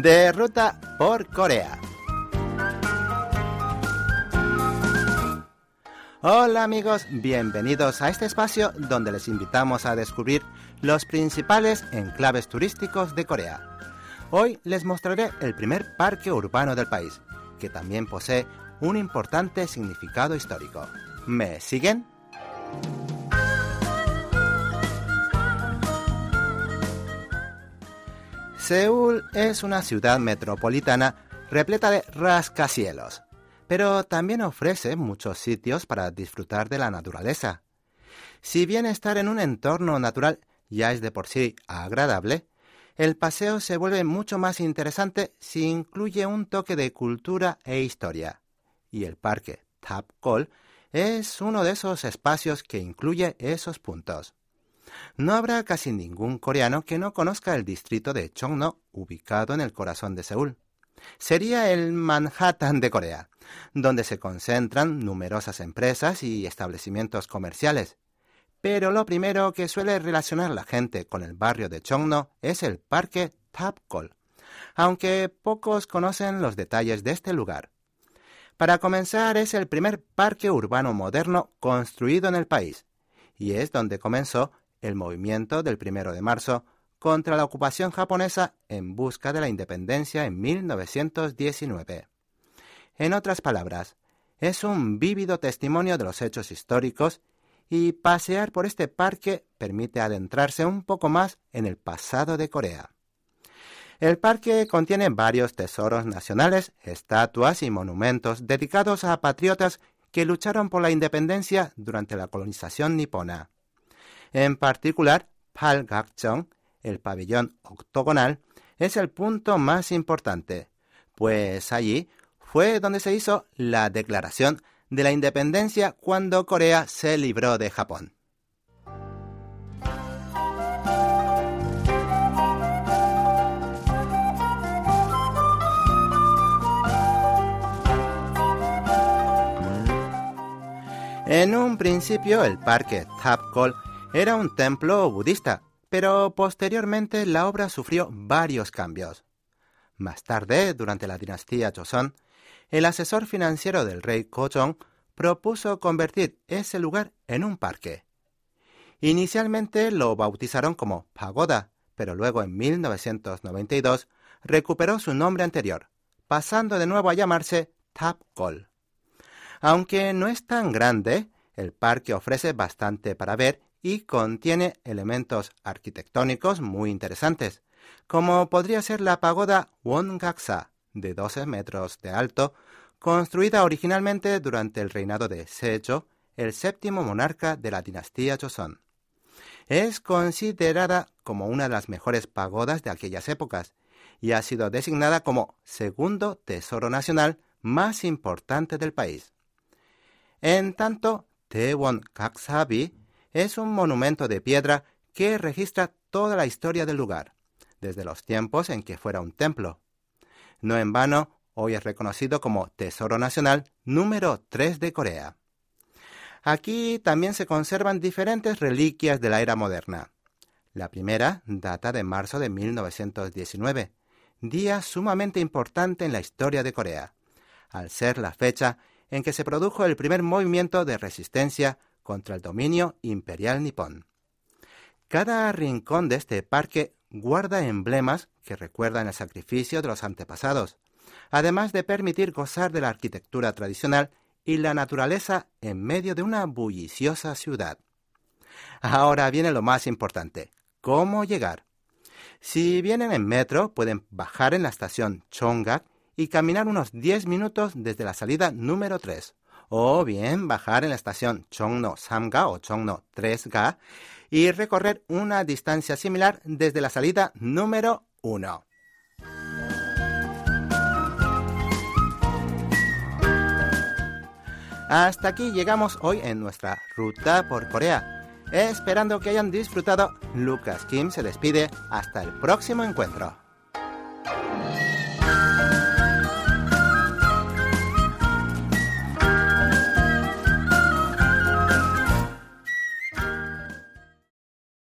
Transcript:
de ruta por Corea. Hola amigos, bienvenidos a este espacio donde les invitamos a descubrir los principales enclaves turísticos de Corea. Hoy les mostraré el primer parque urbano del país, que también posee un importante significado histórico. ¿Me siguen? Seúl es una ciudad metropolitana repleta de rascacielos, pero también ofrece muchos sitios para disfrutar de la naturaleza. Si bien estar en un entorno natural ya es de por sí agradable, el paseo se vuelve mucho más interesante si incluye un toque de cultura e historia. Y el parque Tapkol es uno de esos espacios que incluye esos puntos. No habrá casi ningún coreano que no conozca el distrito de Chongno, ubicado en el corazón de Seúl. Sería el Manhattan de Corea, donde se concentran numerosas empresas y establecimientos comerciales. Pero lo primero que suele relacionar la gente con el barrio de Chongno es el parque Tapkol, aunque pocos conocen los detalles de este lugar. Para comenzar, es el primer parque urbano moderno construido en el país, y es donde comenzó el movimiento del primero de marzo contra la ocupación japonesa en busca de la independencia en 1919. En otras palabras, es un vívido testimonio de los hechos históricos y pasear por este parque permite adentrarse un poco más en el pasado de Corea. El parque contiene varios tesoros nacionales, estatuas y monumentos dedicados a patriotas que lucharon por la independencia durante la colonización nipona. En particular, Palgakcheong, el pabellón octogonal, es el punto más importante, pues allí fue donde se hizo la declaración de la independencia cuando Corea se libró de Japón. En un principio el parque Tapkol era un templo budista, pero posteriormente la obra sufrió varios cambios. Más tarde, durante la dinastía Joseon, el asesor financiero del rey Kojong propuso convertir ese lugar en un parque. Inicialmente lo bautizaron como Pagoda, pero luego en 1992 recuperó su nombre anterior, pasando de nuevo a llamarse Tapkol. Aunque no es tan grande, el parque ofrece bastante para ver y contiene elementos arquitectónicos muy interesantes, como podría ser la pagoda Wongaksa, de 12 metros de alto, construida originalmente durante el reinado de Sejo, el séptimo monarca de la dinastía Joseon. Es considerada como una de las mejores pagodas de aquellas épocas y ha sido designada como segundo tesoro nacional más importante del país. En tanto, Tewon Kaksabi es un monumento de piedra que registra toda la historia del lugar, desde los tiempos en que fuera un templo. No en vano, hoy es reconocido como Tesoro Nacional número 3 de Corea. Aquí también se conservan diferentes reliquias de la era moderna. La primera data de marzo de 1919, día sumamente importante en la historia de Corea, al ser la fecha en que se produjo el primer movimiento de resistencia contra el dominio imperial nipón. Cada rincón de este parque guarda emblemas que recuerdan el sacrificio de los antepasados, además de permitir gozar de la arquitectura tradicional y la naturaleza en medio de una bulliciosa ciudad. Ahora viene lo más importante, ¿cómo llegar? Si vienen en metro, pueden bajar en la estación Chongak y caminar unos 10 minutos desde la salida número 3 o bien bajar en la estación Chongno Samga o Chongno 3Ga y recorrer una distancia similar desde la salida número 1. Hasta aquí llegamos hoy en nuestra ruta por Corea. Esperando que hayan disfrutado, Lucas Kim se despide hasta el próximo encuentro.